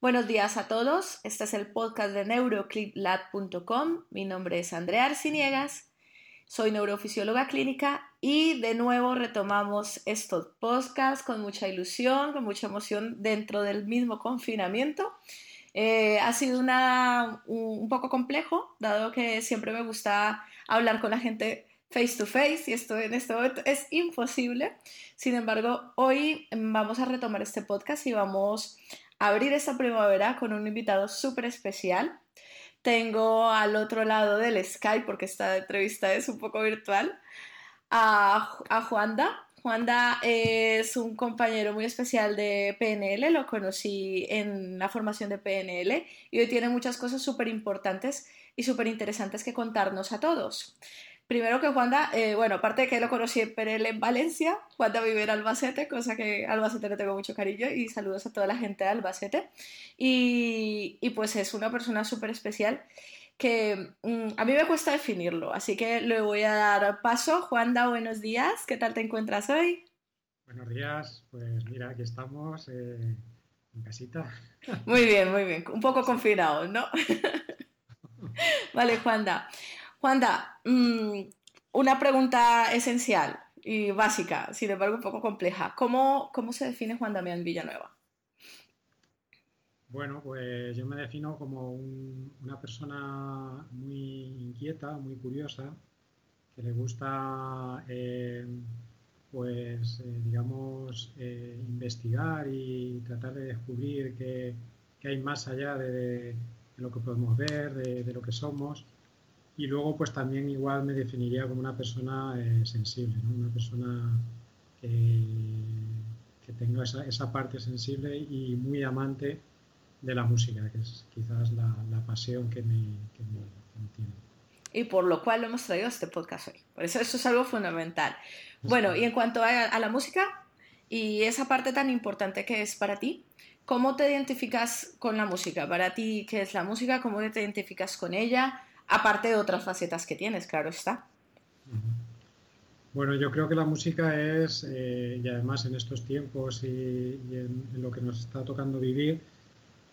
Buenos días a todos. Este es el podcast de neurocliplab.com. Mi nombre es Andrea Arciniegas. Soy neurofisióloga clínica y de nuevo retomamos estos podcasts con mucha ilusión, con mucha emoción dentro del mismo confinamiento. Eh, ha sido una, un poco complejo, dado que siempre me gusta hablar con la gente face to face y esto en este momento es imposible. Sin embargo, hoy vamos a retomar este podcast y vamos abrir esta primavera con un invitado súper especial. Tengo al otro lado del Skype, porque esta entrevista es un poco virtual, a, a Juanda. Juanda es un compañero muy especial de PNL, lo conocí en la formación de PNL y hoy tiene muchas cosas súper importantes y súper interesantes que contarnos a todos. Primero que Juanda, eh, bueno, aparte de que lo conocí en PNL en Valencia, Juanda vive en Albacete, cosa que Albacete le tengo mucho cariño y saludos a toda la gente de Albacete. Y, y pues es una persona súper especial que mm, a mí me cuesta definirlo, así que le voy a dar paso. Juanda, buenos días, ¿qué tal te encuentras hoy? Buenos días, pues mira, aquí estamos eh, en casita. Muy bien, muy bien, un poco confinados, ¿no? vale, Juanda. Juanda, mm, una pregunta esencial y básica, sin embargo un poco compleja. ¿Cómo, cómo se define Juan Damián Villanueva? Bueno, pues yo me defino como una persona muy inquieta, muy curiosa, que le gusta, eh, pues, eh, digamos, eh, investigar y tratar de descubrir qué, hay más allá de, lo que podemos ver, de lo que somos. Y luego, pues también igual me definiría como una persona eh, sensible, una persona que, tenga esa, parte sensible y muy amante de la música, que es quizás la, pasión que me, tiene. Y por lo cual lo hemos traído a este podcast hoy. Por eso eso es algo fundamental. Bueno, y en cuanto a, a la música y esa parte tan importante que es para ti, ¿cómo te identificas con la música? Para ti, ¿qué es la música? ¿Cómo te identificas con ella? Aparte de otras facetas que tienes, claro está. Bueno, yo creo que la música es, eh, y además en estos tiempos y, en, lo que nos está tocando vivir,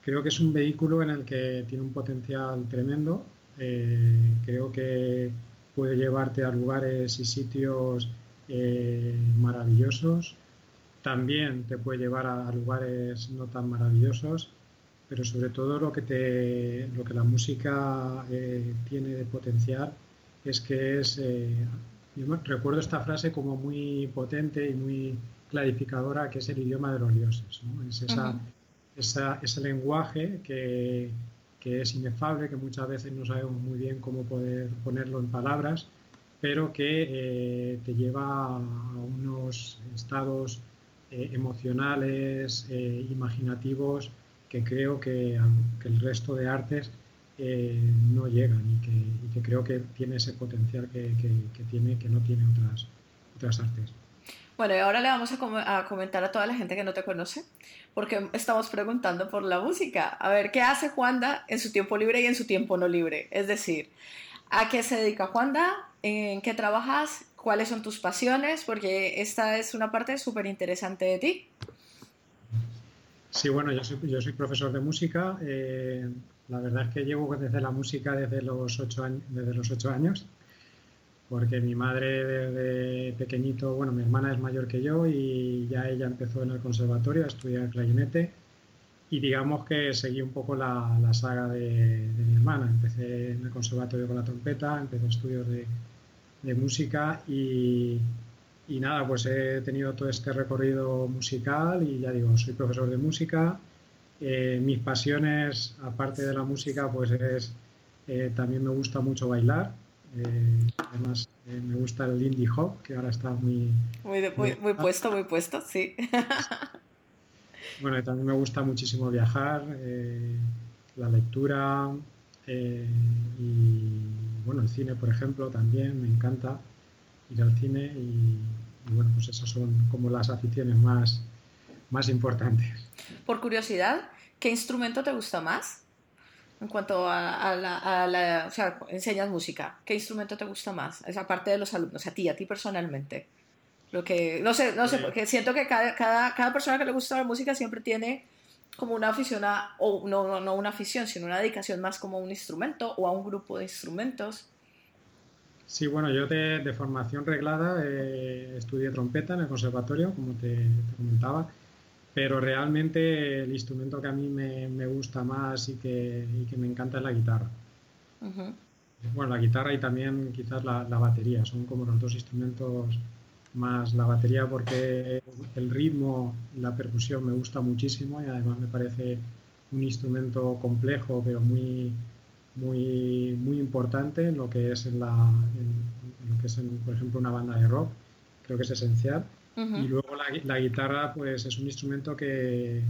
creo que es un vehículo en el que tiene un potencial tremendo. Eh, creo que puede llevarte a lugares y sitios eh, maravillosos. También te puede llevar a lugares no tan maravillosos pero sobre todo lo que, te, lo que la música eh, tiene de potencial es que es, eh, yo recuerdo esta frase como muy potente y muy clarificadora, que es el idioma de los dioses, es esa, ese lenguaje que, que, es inefable, que muchas veces no sabemos muy bien cómo poder ponerlo en palabras, pero que eh, te lleva a unos estados emocionales, imaginativos, que creo que, el resto de artes eh, no llegan y que, creo que tiene ese potencial que, tiene, que no tiene otras, otras artes. Bueno, y ahora le vamos a, comentar a toda la gente que no te conoce, porque estamos preguntando por la música. A ver, ¿qué hace Juanda en su tiempo libre y en su tiempo no libre? Es decir, ¿a qué se dedica Juanda? ¿En qué trabajas? ¿Cuáles son tus pasiones? Porque esta es una parte súper interesante de ti. Sí, bueno, yo soy, yo soy profesor de música. Eh, la verdad es que llevo desde la música desde los ocho años, desde los ocho años, porque mi madre desde pequeñito, bueno, mi hermana es mayor que yo y ya ella empezó en el conservatorio a estudiar clarinete y digamos que seguí un poco la, saga de, mi hermana. Empecé en el conservatorio con la trompeta, empecé estudios de, de música y, y nada, pues he tenido todo este recorrido musical y ya digo, soy profesor de música. Eh, mis pasiones, aparte de la música, pues es eh, también me gusta mucho bailar. Eh, además, me gusta el indie hop, que ahora está muy... Muy, muy, puesto, muy puesto, sí. bueno, también me gusta muchísimo viajar, la lectura y, bueno, el cine, por ejemplo, también me encanta ir al cine y, bueno, pues esas son como las aficiones más, más importantes. Por curiosidad, ¿qué instrumento te gusta más? En cuanto a, la, O sea, enseñas música. ¿Qué instrumento te gusta más? Esa parte de los alumnos, a ti, a ti personalmente. Lo que, no sé, no sé, porque siento que cada, cada, cada persona que le gusta la música siempre tiene como una afición a, o no, no una afición, sino una dedicación más como a un instrumento o a un grupo de instrumentos. Sí, bueno, yo de, formación reglada eh, estudié trompeta en el conservatorio, como te, comentaba, pero realmente el instrumento que a mí me, gusta más y que, que, me encanta es la guitarra. Bueno, la guitarra y también quizás la, la, batería, son como los dos instrumentos más la batería porque el ritmo, la percusión me gusta muchísimo y además me parece un instrumento complejo pero muy, muy, muy importante en lo que es en, la, lo que es por ejemplo una banda de rock, creo que es esencial. Y luego la, la, guitarra pues es un instrumento que,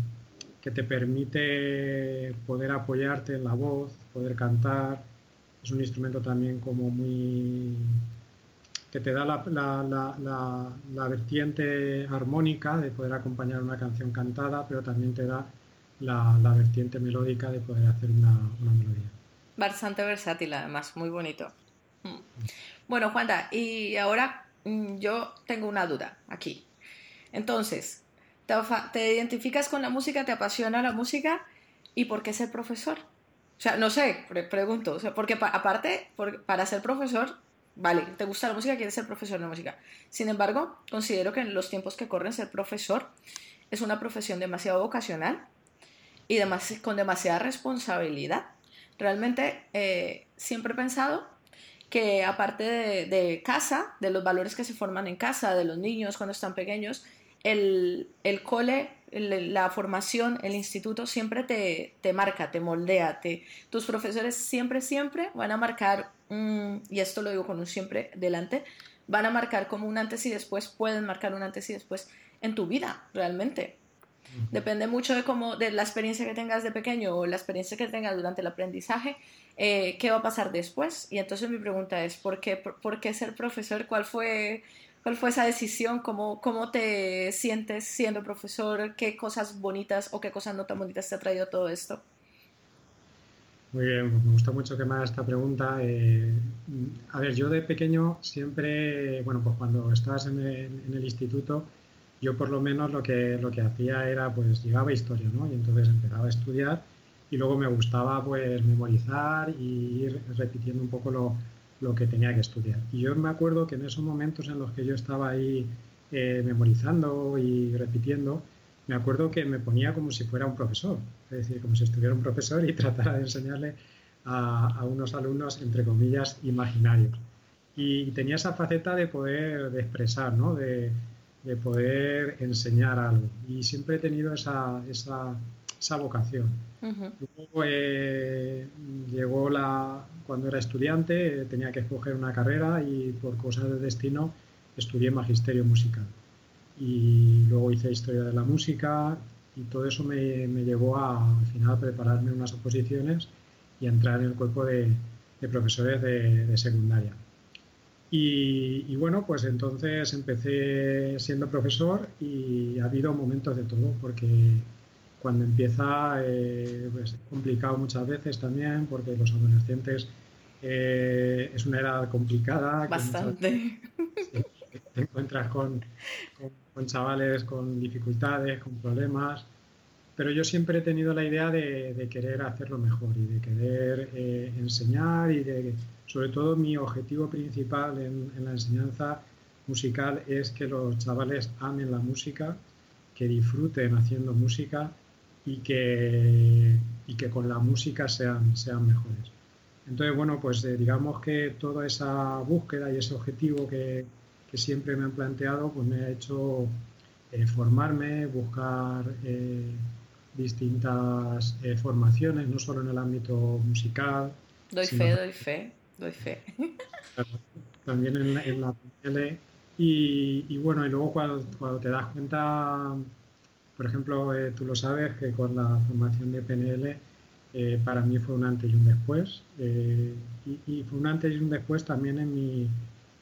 que te permite poder apoyarte en la voz, poder cantar, es un instrumento también como muy que te da la, la, la, la, vertiente armónica de poder acompañar una canción cantada, pero también te da la, vertiente melódica de poder hacer una, una, melodía. Bastante versátil, además, muy bonito. Mm. Bueno, Juanda, y ahora mm, yo tengo una duda aquí. Entonces, ¿te, ¿te, identificas con la música? ¿Te apasiona la música? ¿Y por qué ser profesor? O sea, no sé, pregunto, o sea, porque aparte, para ser profesor vale, te gusta la música, quieres ser profesor de música. Sin embargo, considero que en los tiempos que corren ser profesor es una profesión demasiado vocacional y con demasiada responsabilidad. Realmente eh, siempre he pensado que aparte de, casa, de los valores que se forman en casa, de los niños cuando están pequeños, el, el cole, la formación, el instituto siempre te, te marca, te moldea, te, tus profesores siempre, siempre van a marcar Mm, y esto lo digo con un siempre delante, van a marcar como un antes y después, pueden marcar un antes y después en tu vida, realmente. Depende mucho de cómo, de la experiencia que tengas de pequeño o la experiencia que tengas durante el aprendizaje, eh, qué va a pasar después. Y entonces mi pregunta es, ¿por qué, por, qué ser profesor? ¿Cuál fue, cuál fue esa decisión? ¿Cómo, ¿Cómo te sientes siendo profesor? ¿Qué cosas bonitas o qué cosas no tan bonitas te ha traído todo esto? Muy bien, me gusta mucho que me hagas esta pregunta. Eh, a ver, yo de pequeño siempre, bueno, pues cuando estabas en el, instituto, yo por lo menos lo que, lo que hacía era, pues llegaba historia, ¿no? Y entonces empezaba a estudiar y luego me gustaba, pues, memorizar y ir repitiendo un poco lo, lo que tenía que estudiar. Y yo me acuerdo que en esos momentos en los que yo estaba ahí eh, memorizando y repitiendo, me acuerdo que me ponía como si fuera un profesor, es decir, como si estuviera un profesor y tratara de enseñarle a, unos alumnos, entre comillas, imaginarios. Y tenía esa faceta de poder de expresar, ¿no? de, poder enseñar algo. Y siempre he tenido esa, esa, esa vocación. Luego eh, llegó la, cuando era estudiante, tenía que escoger una carrera y por cosas de destino estudié magisterio musical y luego hice historia de la música y todo eso me, me llevó a, al final a prepararme unas oposiciones y a entrar en el cuerpo de, de profesores de, de secundaria. Y, y, bueno, pues entonces empecé siendo profesor y ha habido momentos de todo, porque cuando empieza eh, pues es complicado muchas veces también, porque los adolescentes eh, es una edad complicada. Bastante. te encuentras con, con, chavales con dificultades, con problemas, pero yo siempre he tenido la idea de, querer hacerlo mejor y de querer eh, enseñar y de, sobre todo mi objetivo principal en, la enseñanza musical es que los chavales amen la música, que disfruten haciendo música y que, y que con la música sean, sean mejores. Entonces, bueno, pues eh, digamos que toda esa búsqueda y ese objetivo que, siempre me han planteado, pues me ha hecho eh, formarme, buscar eh, distintas formaciones, no solo en el ámbito musical. Doy fe, doy fe, doy fe. También en la, tele. Y, bueno, y luego cuando, cuando, te das cuenta, por ejemplo, tú lo sabes, que con la formación de PNL, para mí fue un antes y un después. y, y, fue un antes y un después también en mi,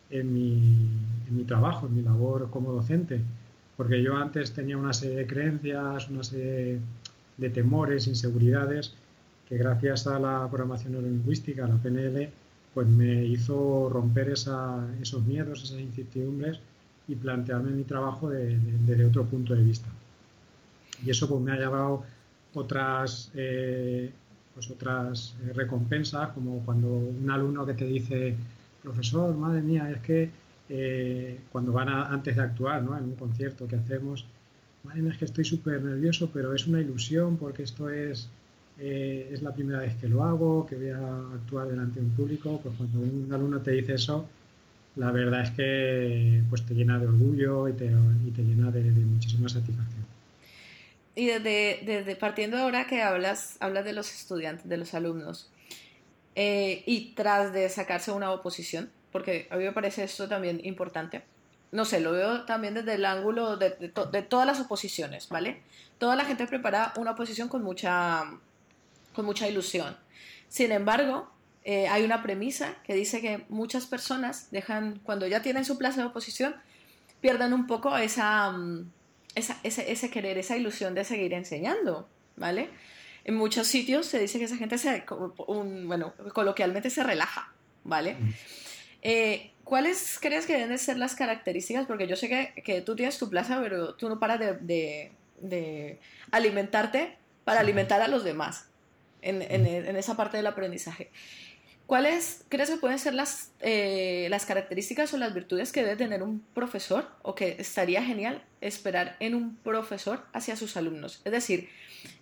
en mi, mi trabajo, en mi labor como docente, porque yo antes tenía una serie de creencias, una serie de temores, inseguridades, que gracias a la programación neurolingüística, la PNL, pues me hizo romper esos miedos, esas incertidumbres y plantearme mi trabajo desde otro punto de vista. Y eso pues me ha llevado otras, eh, pues otras eh, recompensas, como cuando un alumno que te dice, profesor, madre mía, es que eh, cuando van antes de actuar ¿no? en un concierto que hacemos, madre mía, es que estoy súper nervioso, pero es una ilusión porque esto es, es la primera vez que lo hago, que voy a actuar delante de un público, pues cuando un alumno te dice eso, la verdad es que pues te llena de orgullo y te, y te llena de, muchísima satisfacción. Y desde, desde partiendo ahora que hablas, hablas de los estudiantes, de los alumnos, eh, y tras de sacarse una oposición, porque a mí me parece esto también importante, no sé, lo veo también desde el ángulo de, de, todas las oposiciones, ¿vale? Toda la gente prepara una oposición con mucha, con mucha ilusión. Sin embargo, eh, hay una premisa que dice que muchas personas dejan, cuando ya tienen su plaza de oposición, pierden un poco esa... Mm, ese, querer, esa ilusión de seguir enseñando, ¿vale? En muchos sitios se dice que esa gente se, bueno, coloquialmente se relaja, ¿vale? Eh, ¿Cuáles crees que deben ser las características? Porque yo sé que, que, tú tienes tu plaza, pero tú no paras de, de, alimentarte para alimentar a los demás en, esa parte del aprendizaje. ¿Cuáles crees que pueden ser las, eh, las características o las virtudes que debe tener un profesor o que estaría genial esperar en un profesor hacia sus alumnos? Es decir,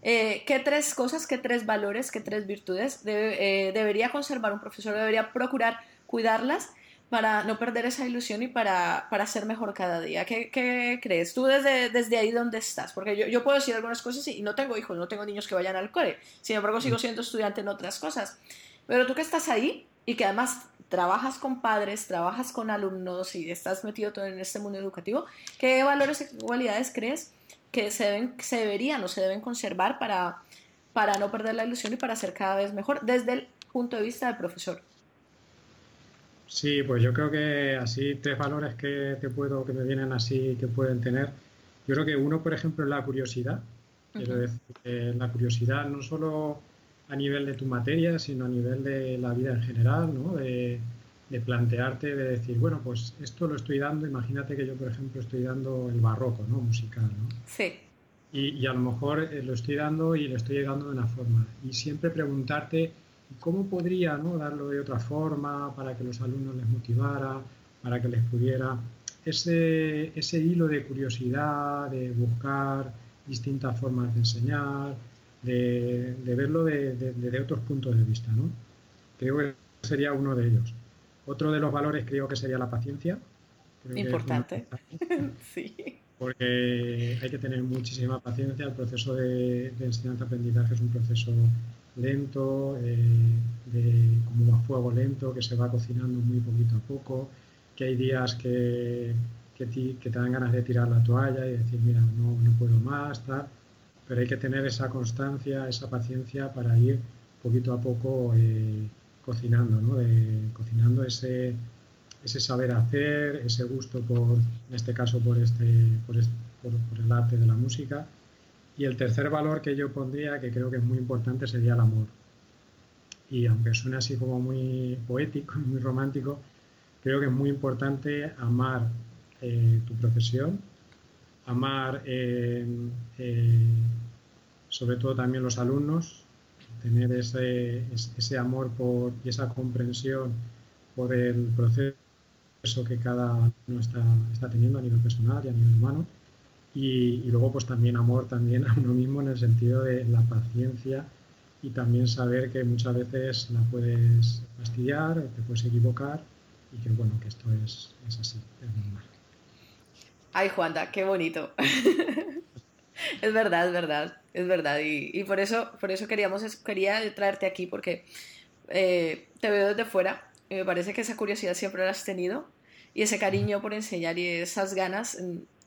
eh, ¿qué tres cosas, qué tres valores, qué tres virtudes eh, debería conservar un profesor? Debería procurar cuidarlas para no perder esa ilusión y para, para ser mejor cada día. ¿Qué, qué crees? Tú desde, desde ahí donde estás, porque yo, yo, puedo decir algunas cosas y no tengo hijos, no tengo niños que vayan al cole, sin embargo sigo siendo estudiante en otras cosas. Pero tú que estás ahí y que además trabajas con padres, trabajas con alumnos y estás metido todo en este mundo educativo, ¿qué valores y cualidades crees que se, deben, se deberían o se deben conservar para, para no perder la ilusión y para ser cada vez mejor desde el punto de vista del profesor? Sí, pues yo creo que así tres valores que te puedo, que me vienen así, que pueden tener. Yo creo que uno, por ejemplo, es la curiosidad. Quiero decir, la curiosidad no solo a nivel de tu materia, sino a nivel de la vida en general, ¿no? De, plantearte, de decir, bueno, pues esto lo estoy dando, imagínate que yo, por ejemplo, estoy dando el barroco, ¿no? Musical, ¿no? Sí. Y, a lo mejor eh, lo estoy dando y lo estoy llegando de una forma. Y siempre preguntarte cómo podría ¿no? darlo de otra forma para que los alumnos les motivara, para que les pudiera ese, ese hilo de curiosidad, de buscar distintas formas de enseñar, de, verlo de, otros puntos de vista. ¿no? Creo que sería uno de ellos. Otro de los valores creo que sería la paciencia. Importante. sí. Porque hay que tener muchísima paciencia. El proceso de, enseñanza-aprendizaje es un proceso lento, eh, de, como a fuego lento, que se va cocinando muy poquito a poco, que hay días que, que, te dan ganas de tirar la toalla y decir, mira, no, no puedo más, tal pero hay que tener esa constancia, esa paciencia para ir poquito a poco eh, cocinando, ¿no? cocinando ese, ese saber hacer, ese gusto por, en este caso, por, este, por, el arte de la música. Y el tercer valor que yo pondría, que creo que es muy importante, sería el amor. Y aunque suene así como muy poético, muy romántico, creo que es muy importante amar eh, tu profesión, amar eh, sobre todo también los alumnos, tener ese, ese amor por, y esa comprensión por el proceso que cada uno está, está teniendo a nivel personal y a nivel humano. Y, luego pues también amor también a uno mismo en el sentido de la paciencia y también saber que muchas veces la puedes fastidiar, te puedes equivocar y que bueno, que esto es, es así, es normal. Ay, Juanda, qué bonito. es verdad, es verdad, es verdad. Y, por eso, por eso queríamos, quería traerte aquí, porque eh, te veo desde fuera y me parece que esa curiosidad siempre la has tenido y ese cariño por enseñar y esas ganas,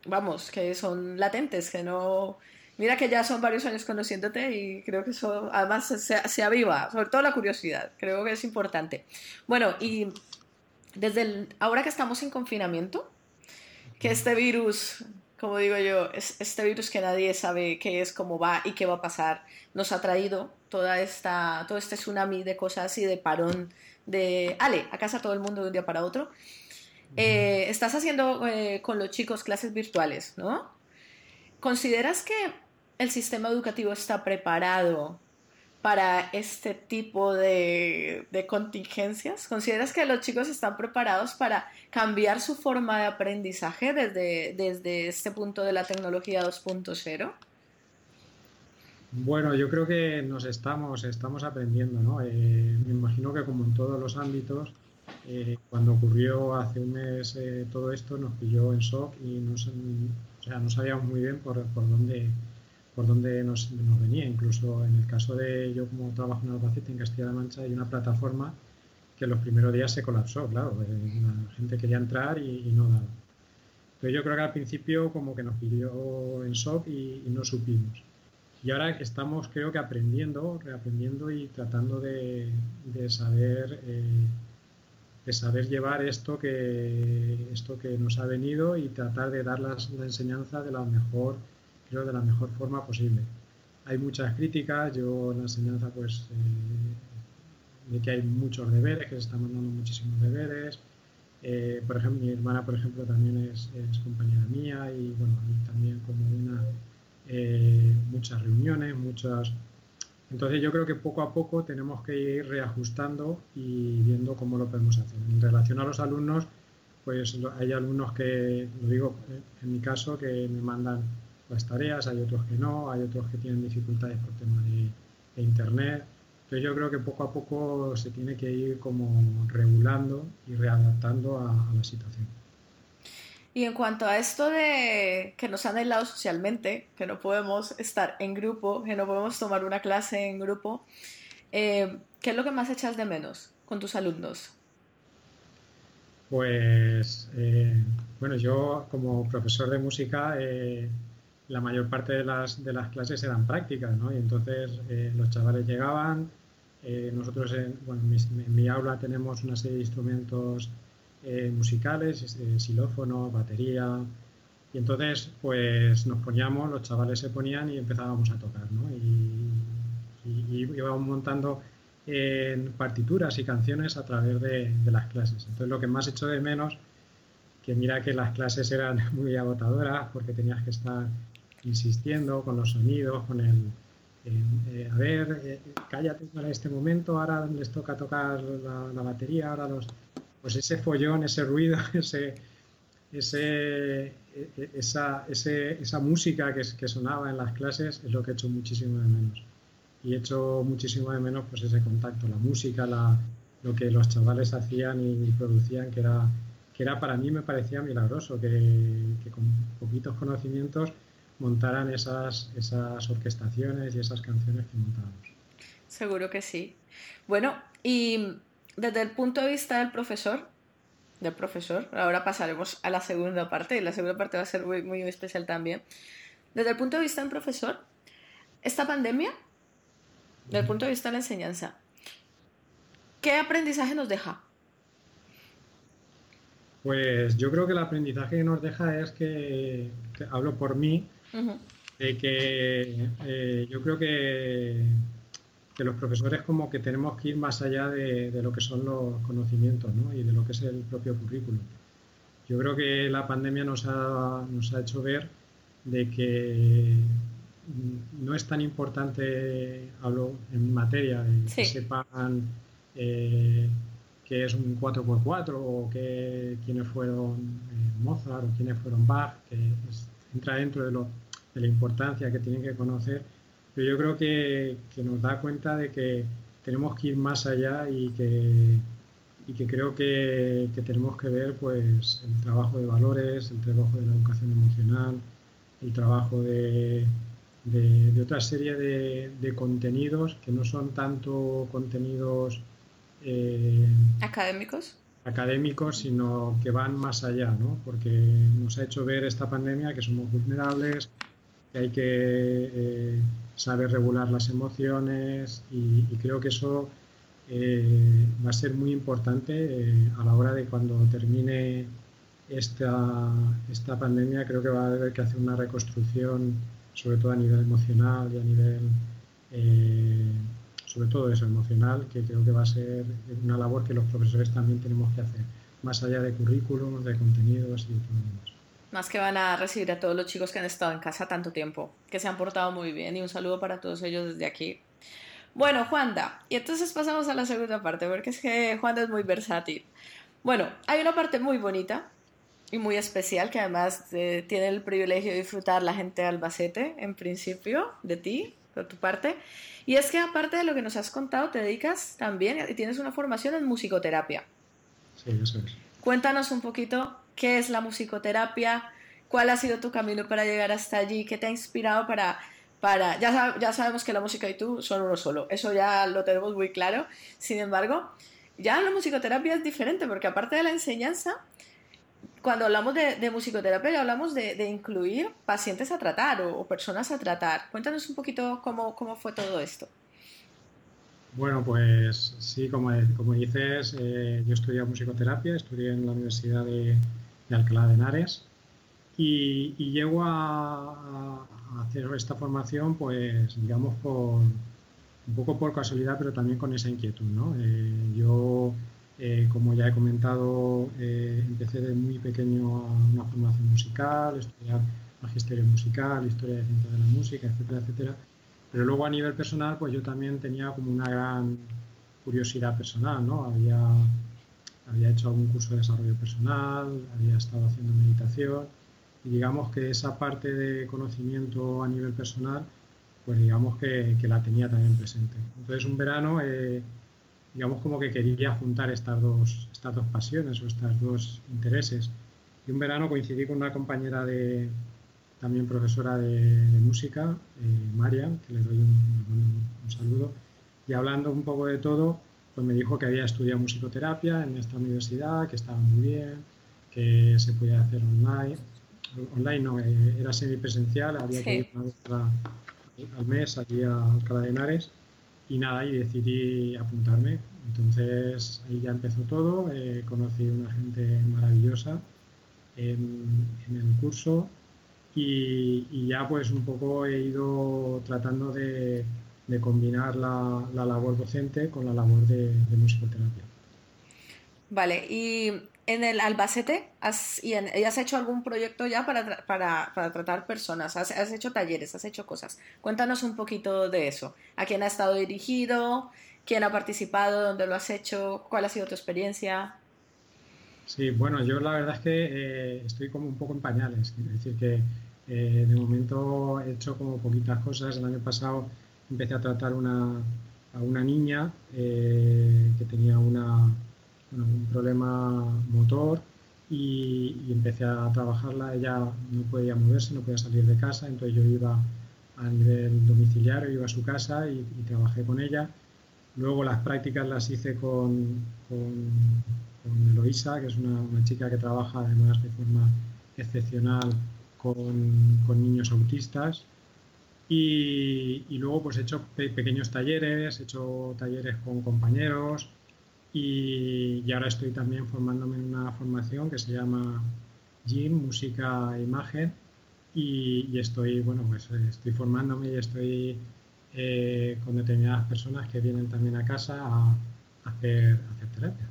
vamos, que son latentes, que no... Mira que ya son varios años conociéndote y creo que eso además se, se aviva, sobre todo la curiosidad, creo que es importante. Bueno, y desde el, ahora que estamos en confinamiento, que este virus, como digo yo, es este virus que nadie sabe qué es, cómo va y qué va a pasar, nos ha traído toda esta, todo este tsunami de cosas y de parón de, ale, a casa todo el mundo de un día para otro. Eh, estás haciendo eh, con los chicos clases virtuales, ¿no? ¿Consideras que el sistema educativo está preparado para este tipo de, contingencias? ¿Consideras que los chicos están preparados para cambiar su forma de aprendizaje desde, desde este punto de la tecnología 2.0? Bueno, yo creo que nos estamos, estamos aprendiendo, ¿no? Eh, me imagino que como en todos los ámbitos, eh, cuando ocurrió hace un mes eh, todo esto, nos pilló en shock y no, o sea, no sabíamos muy bien por, por dónde por donde nos, venía. Incluso en el caso de yo como trabajo en Albacete, en Castilla-La Mancha, hay una plataforma que los primeros días se colapsó, claro, eh, la gente quería entrar y, no daba. Pero yo creo que al principio como que nos pidió en shock y, no supimos. Y ahora estamos creo que aprendiendo, reaprendiendo y tratando de, saber eh, de saber llevar esto que esto que nos ha venido y tratar de dar la enseñanza de la mejor de la mejor forma posible. Hay muchas críticas, yo en la enseñanza pues eh, de que hay muchos deberes, que se están mandando muchísimos deberes. Eh, por ejemplo, mi hermana, por ejemplo, también es, compañera mía y bueno, también como una eh, muchas reuniones, muchas. Entonces yo creo que poco a poco tenemos que ir reajustando y viendo cómo lo podemos hacer. En relación a los alumnos, pues hay alumnos que, lo digo en mi caso, que me mandan las tareas, hay otros que no, hay otros que tienen dificultades por tema de, internet. Pero yo creo que poco a poco se tiene que ir como regulando y readaptando a, la situación. Y en cuanto a esto de que nos han aislado socialmente, que no podemos estar en grupo, que no podemos tomar una clase en grupo, eh, ¿qué es lo que más echas de menos con tus alumnos? Pues, eh, bueno, yo como profesor de música eh, la mayor parte de las, de las clases eran prácticas, ¿no? Y entonces eh, los chavales llegaban, nosotros en, bueno, en, mi, aula tenemos una serie de instrumentos eh, musicales, xilófono, batería, y entonces pues nos poníamos, los chavales se ponían y empezábamos a tocar, ¿no? Y, íbamos montando partituras y canciones a través de, las clases. Entonces lo que más hecho de menos que mira que las clases eran muy agotadoras porque tenías que estar insistiendo con los sonidos, con el, eh, a ver, eh, cállate para este momento, ahora les toca tocar la, batería, ahora los... Pues ese follón, ese ruido, ese, ese, e, esa, esa música que, sonaba en las clases es lo que he hecho muchísimo de menos. Y he hecho muchísimo de menos pues ese contacto, la música, la, lo que los chavales hacían y producían, que era, que era para mí me parecía milagroso, que, que con poquitos conocimientos montaran esas, esas orquestaciones y esas canciones que montábamos. Seguro que sí. Bueno, y desde el punto de vista del profesor, del profesor, ahora pasaremos a la segunda parte, y la segunda parte va a ser muy, muy especial también. Desde el punto de vista del profesor, esta pandemia, desde el punto de vista de la enseñanza, ¿qué aprendizaje nos deja? Pues yo creo que el aprendizaje que nos deja es que hablo por mí, de que eh, yo creo que, que, los profesores como que tenemos que ir más allá de, lo que son los conocimientos y de lo que es el propio currículum. Yo creo que la pandemia nos ha, nos ha hecho ver de que no es tan importante, hablo en materia, de que sepan eh, qué es un 4x4 o que, quiénes fueron eh, Mozart o quiénes fueron Bach, que entra dentro de lo de la importancia que tienen que conocer, pero yo creo que, nos da cuenta de que tenemos que ir más allá y que, y que creo que, tenemos que ver pues el trabajo de valores, el trabajo de la educación emocional, el trabajo de, de, otra serie de, contenidos que no son tanto contenidos eh, académicos académicos, sino que van más allá, ¿no? porque nos ha hecho ver esta pandemia que somos vulnerables, que hay que eh, saber regular las emociones y, creo que eso eh, va a ser muy importante eh, a la hora de cuando termine esta, esta pandemia creo que va a haber que hacer una reconstrucción, sobre todo a nivel emocional y a nivel, eh, sobre todo eso, emocional, que creo que va a ser una labor que los profesores también tenemos que hacer, más allá de currículums, de contenidos y de todo demás. Más que van a recibir a todos los chicos que han estado en casa tanto tiempo, que se han portado muy bien y un saludo para todos ellos desde aquí. Bueno, Juanda, y entonces pasamos a la segunda parte, porque es que Juanda es muy versátil. Bueno, hay una parte muy bonita y muy especial que además eh, tiene el privilegio de disfrutar la gente de Albacete, en principio, de ti, por tu parte. Y es que aparte de lo que nos has contado, te dedicas también y tienes una formación en musicoterapia. Sí, eso es. Cuéntanos un poquito qué es la musicoterapia, cuál ha sido tu camino para llegar hasta allí, qué te ha inspirado para... para ya, ya sabemos que la música y tú son uno solo, eso ya lo tenemos muy claro. Sin embargo, ya la musicoterapia es diferente porque aparte de la enseñanza, cuando hablamos de, musicoterapia ya hablamos de, incluir pacientes a tratar o, personas a tratar. Cuéntanos un poquito cómo, cómo fue todo esto. Bueno, pues sí, como, como dices, eh, yo estudié musicoterapia, estudié en la Universidad de, Alcalá de Henares y, llego a, hacer esta formación, pues digamos, por, un poco por casualidad, pero también con esa inquietud. ¿no? Eh, yo, eh, como ya he comentado, eh, empecé de muy pequeño a una formación musical, estudiar magisterio musical, historia de ciencia de la música, etcétera, etcétera. Pero luego a nivel personal, pues yo también tenía como una gran curiosidad personal, ¿no? Había, había hecho algún curso de desarrollo personal, había estado haciendo meditación y digamos que esa parte de conocimiento a nivel personal pues digamos que, la tenía también presente. Entonces un verano, eh, digamos como que quería juntar estas dos, estas dos pasiones o estos dos intereses. Y un verano coincidí con una compañera de, también profesora de, música, eh, María, que le doy un, saludo, y hablando un poco de todo, pues me dijo que había estudiado musicoterapia en esta universidad, que estaba muy bien, que se podía hacer online. Online no, eh, era semipresencial, había que ir una al mes aquí a Alcalá de Henares y nada, y decidí apuntarme. Entonces ahí ya empezó todo, eh, conocí una gente maravillosa en, el curso y, ya pues un poco he ido tratando de, combinar la, labor docente con la labor de, de musicoterapia. Vale, y en el Albacete has, y, has hecho algún proyecto ya para, para, para tratar personas, has, has, hecho talleres, has hecho cosas. Cuéntanos un poquito de eso. ¿A quién ha estado dirigido? ¿Quién ha participado? ¿Dónde lo has hecho? ¿Cuál ha sido tu experiencia? Sí, bueno, yo la verdad es que eh, estoy como un poco en pañales. Es decir, que eh, de momento he hecho como poquitas cosas. El año pasado empecé a tratar a una niña eh, que tenía un problema motor y, empecé a trabajarla. Ella no podía moverse, no podía salir de casa, entonces yo iba a nivel domiciliario, iba a su casa y, trabajé con ella. Luego las prácticas las hice con, con, Eloisa, que es una, chica que trabaja además de forma excepcional con niños autistas. Y, y, luego pues he hecho pequeños talleres, he hecho talleres con compañeros, y, ahora estoy también formándome en una formación que se llama GYM, Música e Imagen, y, estoy, bueno, pues estoy formándome y estoy eh, con determinadas personas que vienen también a casa a, hacer, terapia.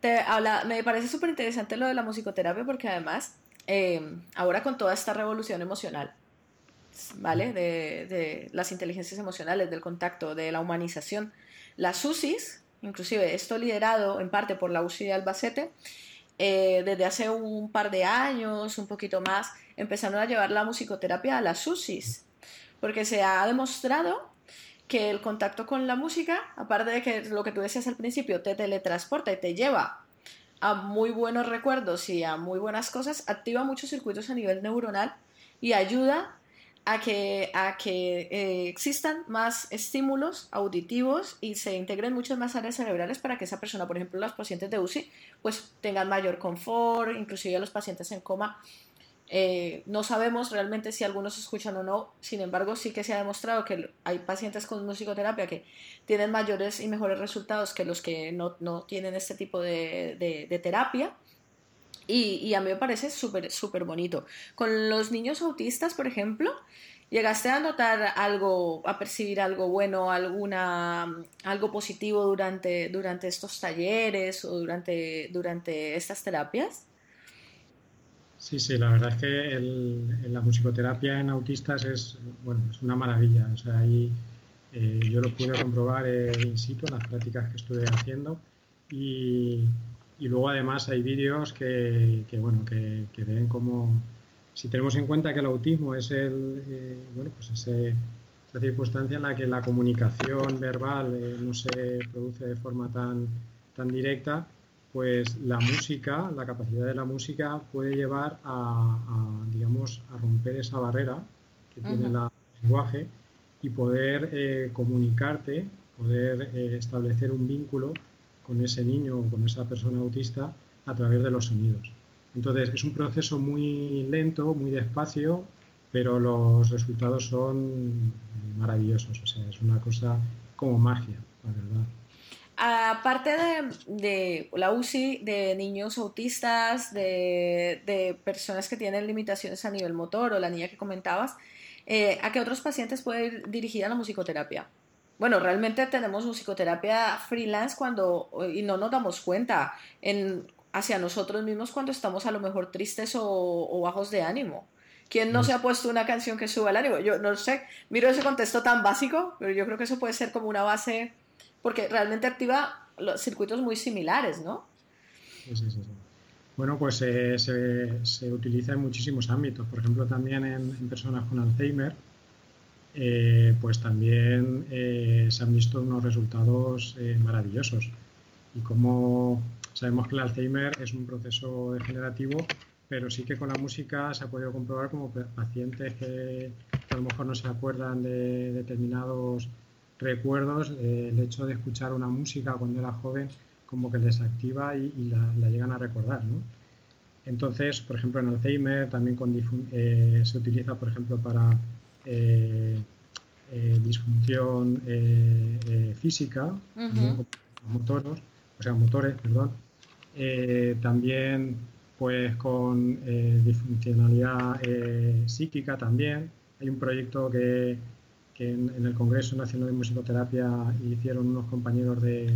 Te habla, me parece súper interesante lo de la musicoterapia porque además, eh, ahora con toda esta revolución emocional, ¿vale? De, de, las inteligencias emocionales, del contacto, de la humanización, las UCIs inclusive esto liderado en parte por la UCI de Albacete, eh, desde hace un par de años, un poquito más, empezaron a llevar la musicoterapia a las UCIs, porque se ha demostrado que el contacto con la música, aparte de que lo que tú decías al principio, te teletransporta y te lleva a muy buenos recuerdos y a muy buenas cosas, activa muchos circuitos a nivel neuronal y ayuda a que, a que eh, existan más estímulos auditivos y se integren muchas más áreas cerebrales para que esa persona, por ejemplo, los pacientes de UCI, pues tengan mayor confort, inclusive los pacientes en coma. Eh, no sabemos realmente si algunos escuchan o no, sin embargo sí que se ha demostrado que hay pacientes con musicoterapia que tienen mayores y mejores resultados que los que no, no tienen este tipo de, de, de terapia Y, a mí me parece súper, súper bonito. Con los niños autistas, por ejemplo, ¿llegaste a notar algo, a percibir algo bueno, alguna, algo positivo durante, durante estos talleres o durante, durante estas terapias? Sí, sí, la verdad es que la musicoterapia en autistas es, bueno, es una maravilla. O sea, ahí eh, yo lo pude comprobar in situ en las prácticas que estuve haciendo y, y luego además hay vídeos que, que bueno, que, que, ven como, si tenemos en cuenta que el autismo es el, eh, bueno, pues ese, esa circunstancia en la que la comunicación verbal eh, no se produce de forma tan, tan directa, pues la música, la capacidad de la música puede llevar a, digamos, a romper esa barrera que tiene el lenguaje y poder eh, comunicarte, poder eh, establecer un vínculo con ese niño o con esa persona autista a través de los sonidos. Entonces es un proceso muy lento, muy despacio, pero los resultados son maravillosos. O sea, es una cosa como magia, la verdad. Aparte de, la UCI, de niños autistas, de, personas que tienen limitaciones a nivel motor o la niña que comentabas, eh, ¿a qué otros pacientes puede ir dirigida la musicoterapia? Bueno, realmente tenemos musicoterapia freelance cuando, y no nos damos cuenta, en, hacia nosotros mismos cuando estamos a lo mejor tristes o, bajos de ánimo. ¿Quién no se ha puesto una canción que suba el ánimo? Yo no sé, miro ese contexto tan básico, pero yo creo que eso puede ser como una base porque realmente activa los circuitos muy similares, ¿no? Sí, sí, sí. Bueno, pues eh, se, utiliza en muchísimos ámbitos. Por ejemplo, también en, personas con Alzheimer, eh, pues también eh, se han visto unos resultados maravillosos. Y como sabemos que el Alzheimer es un proceso degenerativo, pero sí que con la música se ha podido comprobar como pacientes que a lo mejor no se acuerdan de determinados recuerdos, eh, el hecho de escuchar una música cuando era joven como que les activa y, la, llegan a recordar. ¿no? Entonces, por ejemplo, en Alzheimer también eh, se utiliza, por ejemplo, para eh, disfunción física, motores, o sea, motores, perdón. también pues con disfuncionalidad psíquica también. Hay un proyecto que que en, el Congreso Nacional de Musicoterapia hicieron unos compañeros de,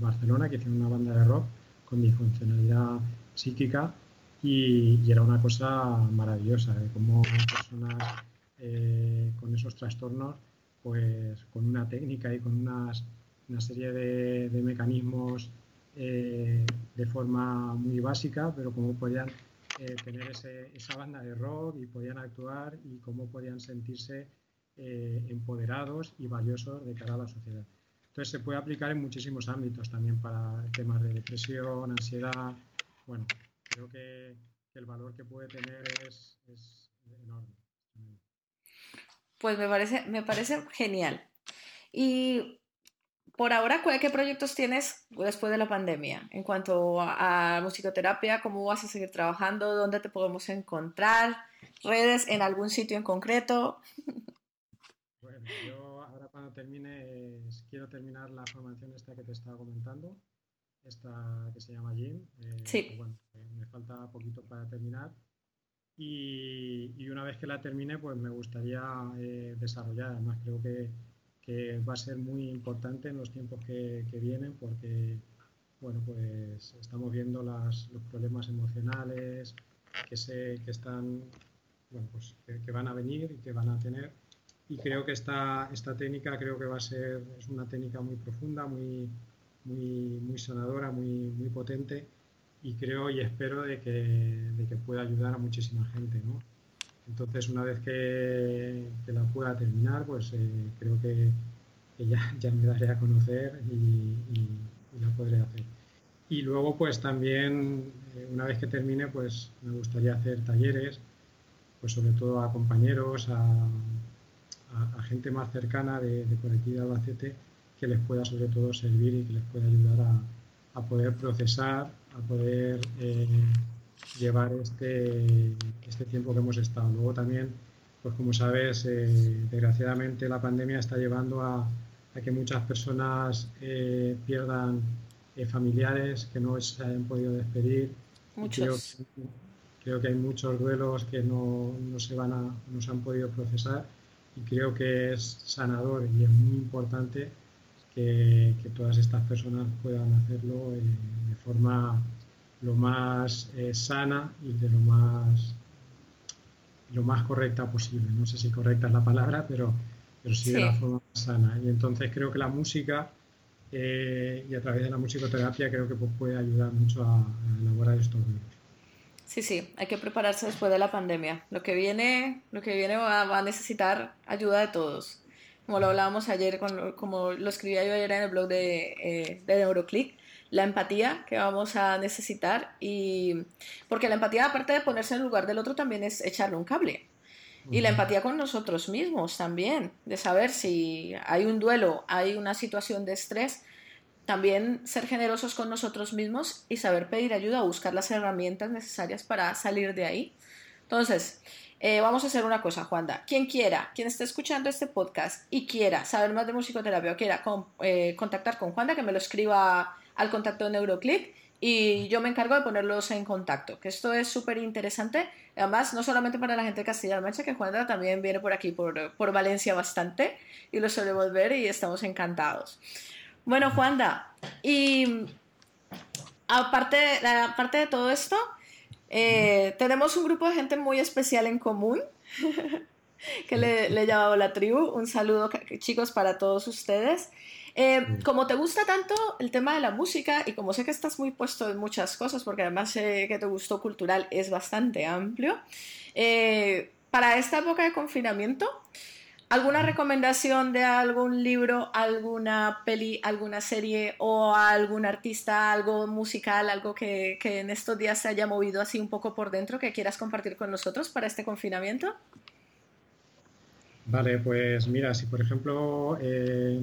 Barcelona que hicieron una banda de rock con disfuncionalidad psíquica y, era una cosa maravillosa, de cómo personas eh, con esos trastornos, pues con una técnica y con unas, una serie de, mecanismos eh, de forma muy básica, pero cómo podían eh, tener esa banda de rock y podían actuar y cómo podían sentirse eh, empoderados y valiosos de cara a la sociedad. Entonces se puede aplicar en muchísimos ámbitos también para temas de depresión, ansiedad. Bueno, creo que, el valor que puede tener es, enorme. Pues me parece, me parece genial. Y por ahora, ¿qué proyectos tienes después de la pandemia? En cuanto a, a, musicoterapia, ¿cómo vas a seguir trabajando? ¿Dónde te podemos encontrar? ¿Redes en algún sitio en concreto? yo ahora cuando termine, quiero terminar la formación esta que te estaba comentando, esta que se llama GYM. Eh, sí. bueno, eh, me falta poquito para terminar. Y, y, una vez que la termine, pues me gustaría eh, desarrollar. Además, creo que, que, va a ser muy importante en los tiempos que, que vienen porque, bueno, pues estamos viendo las, los problemas emocionales que, se, que están, bueno, pues que van a venir y que van a tener y creo que esta, esta técnica creo que va a ser es una técnica muy profunda, muy, muy, muy sonadora, muy, muy potente y creo y espero de que, de que pueda ayudar a muchísima gente. ¿no? Entonces, una vez que, que la pueda terminar, pues eh, creo que, ya, ya, me daré a conocer y, y, la podré hacer. Y luego, pues también, eh, una vez que termine, pues me gustaría hacer talleres, pues sobre todo a compañeros, a, gente más cercana de, de Albacete que les pueda sobre todo servir y que les pueda ayudar a, a poder procesar, a poder eh, llevar este, este tiempo que hemos estado. Luego también, pues como sabes, eh, desgraciadamente la pandemia está llevando a, a que muchas personas eh, pierdan familiares que no se hayan podido despedir Muchos. Creo, que hay muchos duelos que no, se van a, no se han podido procesar y creo que es sanador y es muy importante que, todas estas personas puedan hacerlo eh, de forma lo más eh, sana y de lo más lo más correcta posible. No sé si correcta es la palabra, pero, pero sí, de la forma más sana. Y entonces creo que la música eh, y a través de la musicoterapia creo que pues, puede ayudar mucho a, elaborar estos libros. Sí, sí, hay que prepararse después de la pandemia. Lo que viene, lo que viene va, a necesitar ayuda de todos. Como lo hablábamos ayer, como lo escribía yo ayer en el blog de, eh, de Neuroclick, la empatía que vamos a necesitar y porque la empatía aparte de ponerse en el lugar del otro también es echarle un cable. Y la empatía con nosotros mismos también de saber si hay un duelo hay una situación de estrés también ser generosos con nosotros mismos y saber pedir ayuda buscar las herramientas necesarias para salir de ahí. Entonces eh, vamos a hacer una cosa, Juanda. Quien quiera, quien esté escuchando este podcast y quiera saber más de musicoterapia o quiera eh, contactar con Juanda, que me lo escriba al contacto de Neuroclick y yo me encargo de ponerlos en contacto, que esto es súper interesante. Además, no solamente para la gente de Castilla-La Mancha, que Juanda también viene por aquí, por, por Valencia bastante, y lo solemos ver y estamos encantados. Bueno, Juanda, y aparte, aparte de todo esto, eh, tenemos un grupo de gente muy especial en común. que le, le he llamado la tribu. Un saludo, chicos, para todos ustedes. Eh, como te gusta tanto el tema de la música y como sé que estás muy puesto en muchas cosas, porque además sé que tu gusto cultural es bastante amplio, eh, para esta época de confinamiento, ¿alguna recomendación de algún libro, alguna peli, alguna serie o algún artista, algo musical, algo que, en estos días se haya movido así un poco por dentro que quieras compartir con nosotros para este confinamiento? Vale, pues mira, si por ejemplo... Eh,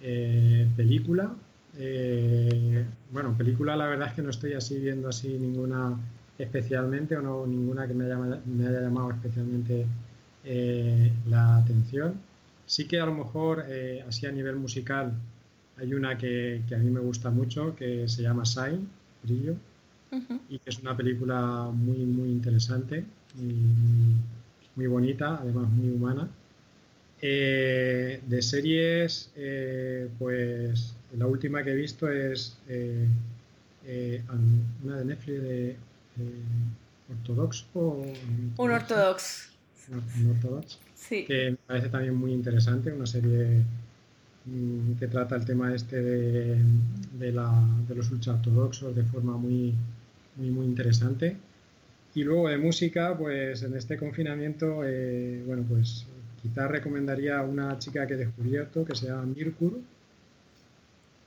eh, película, eh, bueno, película la verdad es que no estoy así viendo así ninguna especialmente o no ninguna que me haya, me haya llamado especialmente eh, la atención. Sí que a lo mejor así a nivel musical hay una que, a mí me gusta mucho que se llama Sign, Brillo, y que es una película muy, muy interesante, muy bonita, además muy humana. Eh, de series, eh, pues la última que he visto es eh, una de Netflix de ortodoxo. Un ortodoxo. Un ortodoxo. Sí. Que me parece también muy interesante, una serie mm, que trata el tema este de, de, la, de los ultraortodoxos de forma muy, muy, muy interesante. Y luego de música, pues en este confinamiento, bueno, pues Quizás recomendaría a una chica que he descubierto que se llama Mirkur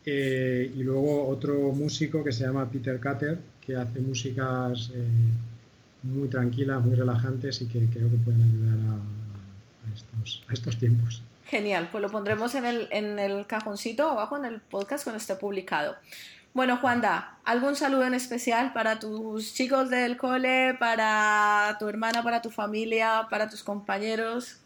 eh, y luego otro músico que se llama Peter Cutter que hace músicas eh, muy tranquilas, muy relajantes y que creo que pueden ayudar a, estos, tiempos. Genial, pues lo pondremos en el, en el cajoncito abajo en el podcast cuando esté publicado. Bueno, Juanda, ¿algún saludo en especial para tus chicos del cole, para tu hermana, para tu familia, para tus compañeros?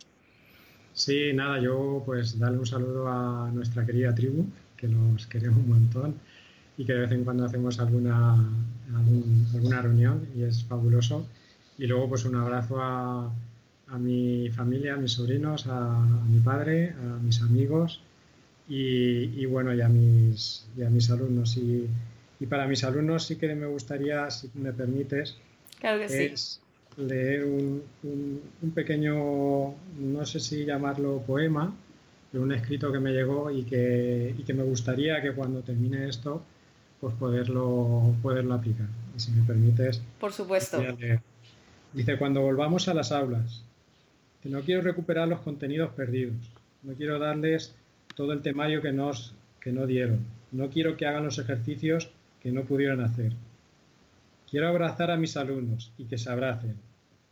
Sí, nada, yo pues darle un saludo a nuestra querida tribu, que nos queremos un montón y que de vez en cuando hacemos alguna, alguna reunión y es fabuloso. Y luego pues un abrazo a, a mi familia, a mis sobrinos, a, mi padre, a mis amigos y, bueno, y a, mis, y a mis alumnos. Y, y, para mis alumnos sí que me gustaría, si me permites, claro que sí leer un, un, pequeño, no sé si llamarlo poema, de un escrito que me llegó y que, y que me gustaría que cuando termine esto, pues poderlo, poderlo aplicar. Y si me permites. Por supuesto. Dice, cuando volvamos a las aulas, que no quiero recuperar los contenidos perdidos, no quiero darles todo el temario que, nos, que no dieron, no quiero que hagan los ejercicios que no pudieron hacer, Quiero abrazar a mis alumnos y que se abracen.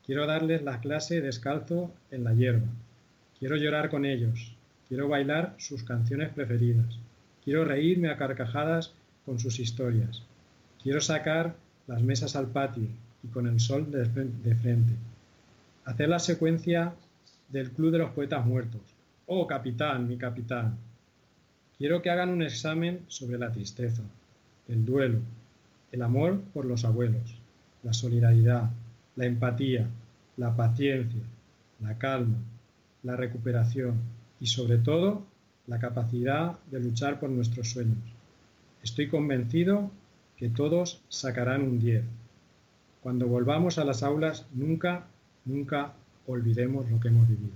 Quiero darles la clase descalzo en la hierba. Quiero llorar con ellos. Quiero bailar sus canciones preferidas. Quiero reírme a carcajadas con sus historias. Quiero sacar las mesas al patio y con el sol de frente. Hacer la secuencia del Club de los Poetas Muertos. Oh, capitán, mi capitán. Quiero que hagan un examen sobre la tristeza, el duelo, el amor por los abuelos, la solidaridad, la empatía, la paciencia, la calma, la recuperación y sobre todo la capacidad de luchar por nuestros sueños. Estoy convencido que todos sacarán un 10. Cuando volvamos a las aulas, nunca, nunca olvidemos lo que hemos vivido.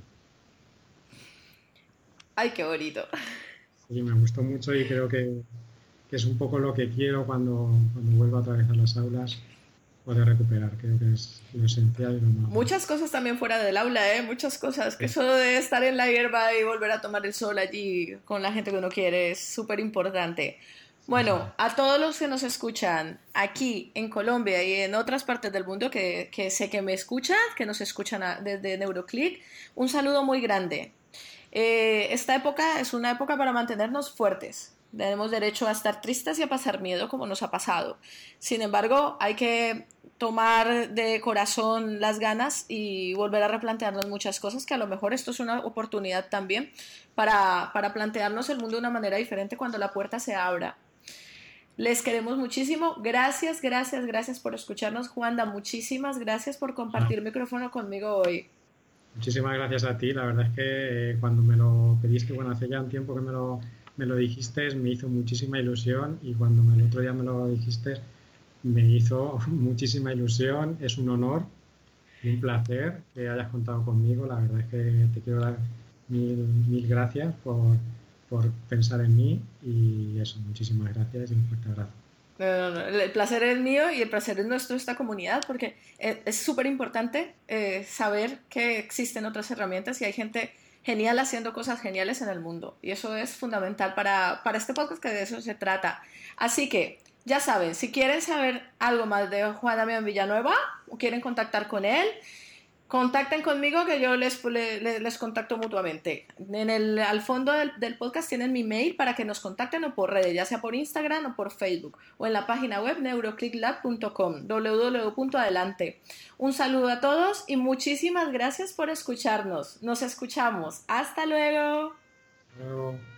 Ay, qué bonito. Sí, me gustó mucho y creo que, es un poco lo que quiero cuando, cuando vuelva otra vez a las aulas, poder recuperar. Creo que es lo esencial y lo más. Muchas cosas también fuera del aula, ¿eh? Muchas cosas. Que eso de estar en la hierba y volver a tomar el sol allí con la gente que uno quiere es súper importante. Bueno, a todos los que nos escuchan aquí en Colombia y en otras partes del mundo que, que sé que me escuchan, que nos escuchan desde Neuroclick, un saludo muy grande. Eh, esta época es una época para mantenernos fuertes. Tenemos derecho a estar tristes y a pasar miedo como nos ha pasado. Sin embargo, hay que tomar de corazón las ganas y volver a replantearnos muchas cosas, que a lo mejor esto es una oportunidad también para, para plantearnos el mundo de una manera diferente cuando la puerta se abra. Les queremos muchísimo. Gracias, gracias, gracias por escucharnos, Juanda. Muchísimas gracias por compartir micrófono conmigo hoy. Muchísimas gracias a ti. La verdad es que eh, cuando me lo pediste, bueno, hace ya un tiempo que me lo, me lo dijiste, me hizo muchísima ilusión y cuando el otro día me lo dijiste, me hizo muchísima ilusión. Es un honor y un placer que hayas contado conmigo. La verdad es que te quiero dar mil, mil gracias por por pensar en mí y eso, muchísimas gracias y un fuerte abrazo. El placer es mío y el placer es nuestro esta comunidad porque es súper importante eh, saber que existen otras herramientas y hay gente genial haciendo cosas geniales en el mundo y eso es fundamental para, para este podcast que de eso se trata. Así que ya saben, si quieren saber algo más de Juan Damián Villanueva o quieren contactar con él, contacten conmigo que yo les, les, contacto mutuamente. En el, al fondo del, podcast tienen mi mail para que nos contacten o por redes, ya sea por Instagram o por Facebook, o en la página web neuroclicklab.com, www.adelante. Un saludo a todos y muchísimas gracias por escucharnos. Nos escuchamos. Hasta luego. luego.